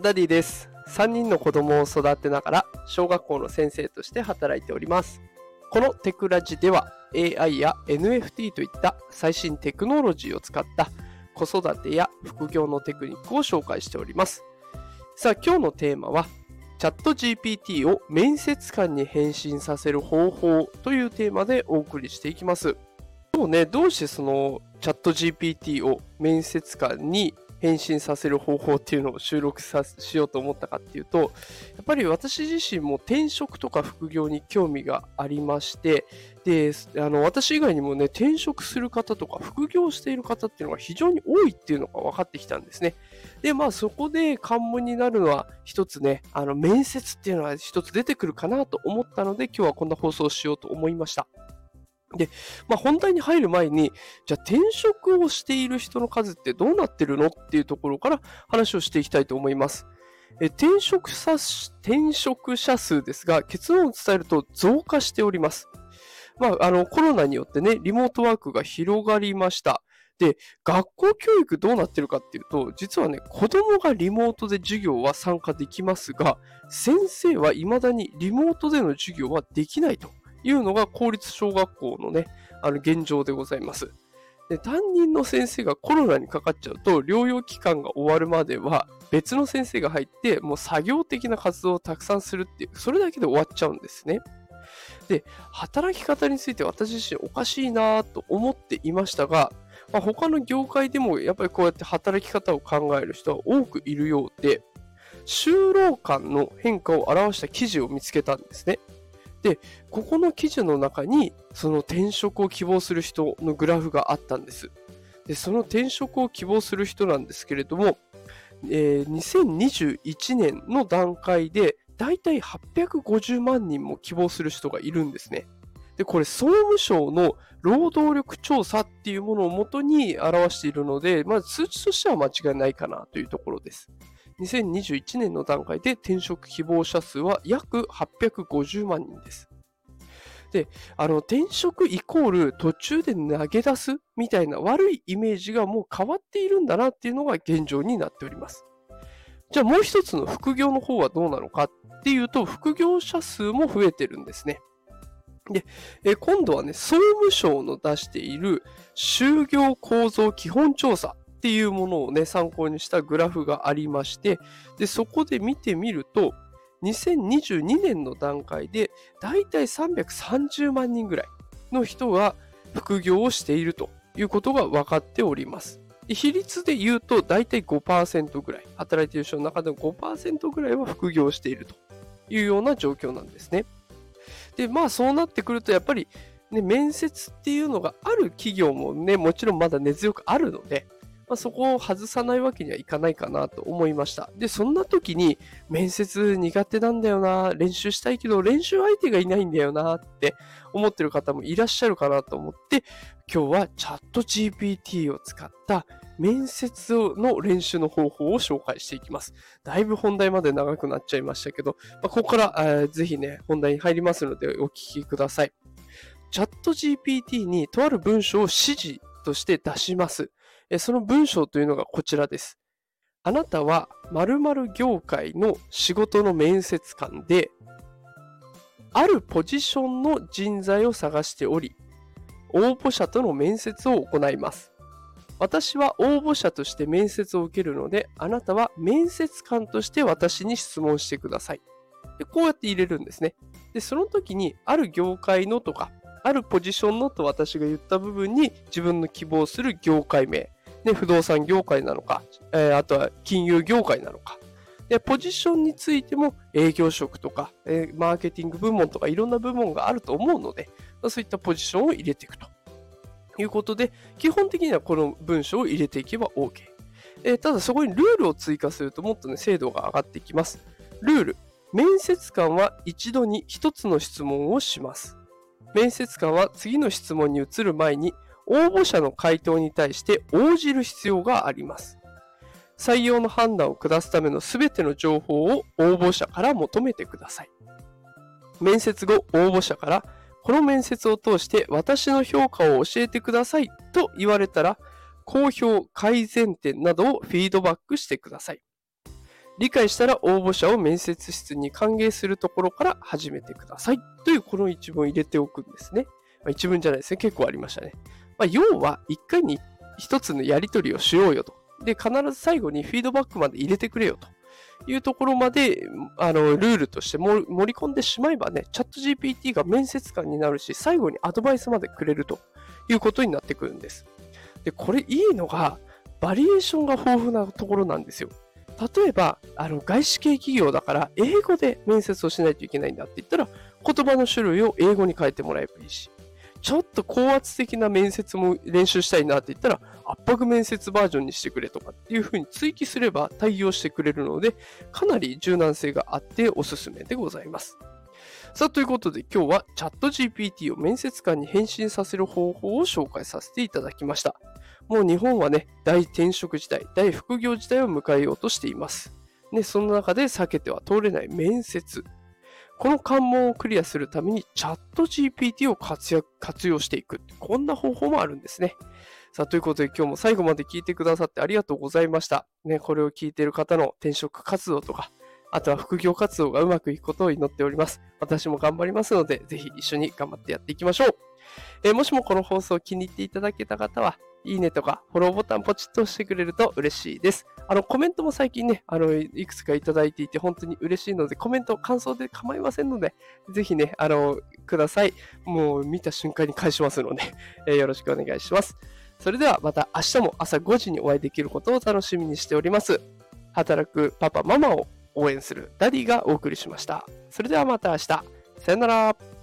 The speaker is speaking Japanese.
ダディです。3人の子供を育てながら、小学校の先生として働いております。このテクラジでは、AI や NFT といった最新テクノロジーを使った子育てや副業のテクニックを紹介しております。さあ、今日のテーマは、チャット GPT を面接官に返信させる方法というテーマでお送りしていきます。今日ね、どうしてそのチャット GPT を面接官に返信させる方法っていうのを収録さしようと思ったかっていうと、やっぱり私自身も転職とか副業に興味がありまして、で、あの、私以外にもね、転職する方とか副業している方っていうのが非常に多いっていうのが分かってきたんですね。で、まあそこで関門になるのは一つね、あの、面接っていうのは一つ出てくるかなと思ったので、今日はこんな放送をしようと思いました。で、まあ、本題に入る前に、じゃあ転職をしている人の数ってどうなってるのっていうところから話をしていきたいと思います。え転職者転職者数ですが、結論を伝えると増加しております。まあ、あの、コロナによってね、リモートワークが広がりました。で、学校教育どうなってるかっていうと、実はね、子供がリモートで授業は参加できますが、先生は未だにリモートでの授業はできないと。いうのが公立小学校のね、あの現状でございます。で担任の先生がコロナにかかっちゃうと、療養期間が終わるまでは別の先生が入って、もう作業的な活動をたくさんするっていう、それだけで終わっちゃうんですね。で、働き方について私自身おかしいなと思っていましたが、まあ、他の業界でもやっぱりこうやって働き方を考える人は多くいるようで、就労感の変化を表した記事を見つけたんですね。で、ここの記事の中に、その転職を希望する人のグラフがあったんです。で、その転職を希望する人なんですけれども、えー、2021年の段階で、だいたい850万人も希望する人がいるんですね。で、これ、総務省の労働力調査っていうものをもとに表しているので、まず数値としては間違いないかなというところです。2021年の段階で転職希望者数は約850万人です。で、あの、転職イコール途中で投げ出すみたいな悪いイメージがもう変わっているんだなっていうのが現状になっております。じゃあもう一つの副業の方はどうなのかっていうと、副業者数も増えてるんですね。で、え今度はね、総務省の出している就業構造基本調査っていうものをね、参考にしたグラフがありまして、で、そこで見てみると、2022年の段階で、だいたい330万人ぐらいの人が副業をしているということが分かっております。比率で言うと、だいたい5%ぐらい、働いている人の中でも5%ぐらいは副業しているというような状況なんですね。で、まあそうなってくると、やっぱり、ね、面接っていうのがある企業もね、もちろんまだ根強くあるので、まあ、そこを外さないわけにはいかないかなと思いました。で、そんな時に、面接苦手なんだよな、練習したいけど、練習相手がいないんだよなって思ってる方もいらっしゃるかなと思って、今日はチャット GPT を使った面接の練習の方法を紹介していきます。だいぶ本題まで長くなっちゃいましたけど、まあ、ここから、えー、ぜひね、本題に入りますのでお聞きください。チャット GPT にとある文章を指示として出します。その文章というのがこちらです。あなたは〇〇業界の仕事の面接官で、あるポジションの人材を探しており、応募者との面接を行います。私は応募者として面接を受けるので、あなたは面接官として私に質問してください。でこうやって入れるんですね。で、その時に、ある業界のとか、あるポジションのと私が言った部分に自分の希望する業界名、ね、不動産業界なのか、えー、あとは金融業界なのか。で、ポジションについても営業職とか、えー、マーケティング部門とかいろんな部門があると思うので、そういったポジションを入れていくということで、基本的にはこの文章を入れていけば OK。えー、ただそこにルールを追加するともっとね、精度が上がっていきます。ルール。面接官は一度に一つの質問をします。面接官は次の質問に移る前に応募者の回答に対して応じる必要があります。採用の判断を下すためのすべての情報を応募者から求めてください。面接後、応募者から、この面接を通して私の評価を教えてくださいと言われたら、好評、改善点などをフィードバックしてください。理解したら応募者を面接室に歓迎するところから始めてください。というこの一文入れておくんですね。まあ、一文じゃないですね。結構ありましたね。まあ、要は、一回に一つのやり取りをしようよと。で、必ず最後にフィードバックまで入れてくれよと。いうところまで、あの、ルールとして盛り込んでしまえばね、チャット GPT が面接官になるし、最後にアドバイスまでくれるということになってくるんです。で、これいいのが、バリエーションが豊富なところなんですよ。例えば、あの外資系企業だから英語で面接をしないといけないんだって言ったら、言葉の種類を英語に変えてもらえばいいし、ちょっと高圧的な面接も練習したいなって言ったら、圧迫面接バージョンにしてくれとかっていう風に追記すれば対応してくれるので、かなり柔軟性があっておすすめでございます。さあ、ということで今日はチャット GPT を面接官に返信させる方法を紹介させていただきました。もう日本はね、大転職時代、大副業時代を迎えようとしています。ね、その中で避けては通れない面接。この関門をクリアするためにチャット GPT を活躍活用していく。こんな方法もあるんですね。さあ、ということで今日も最後まで聞いてくださってありがとうございました。ね、これを聞いている方の転職活動とか、あとは副業活動がうまくいくことを祈っております。私も頑張りますので、ぜひ一緒に頑張ってやっていきましょう。えー、もしもこの放送を気に入っていただけた方は、いいねとかフォローボタンポチッと押してくれると嬉しいです。あの、コメントも最近ね、あの、いくつかいただいていて本当に嬉しいので、コメント、感想で構いませんので、ぜひね、あの、ください。もう見た瞬間に返しますので、えー、よろしくお願いします。それではまた明日も朝5時にお会いできることを楽しみにしております。働くパパ、ママを応援するダディがお送りしました。それではまた明日。さよなら。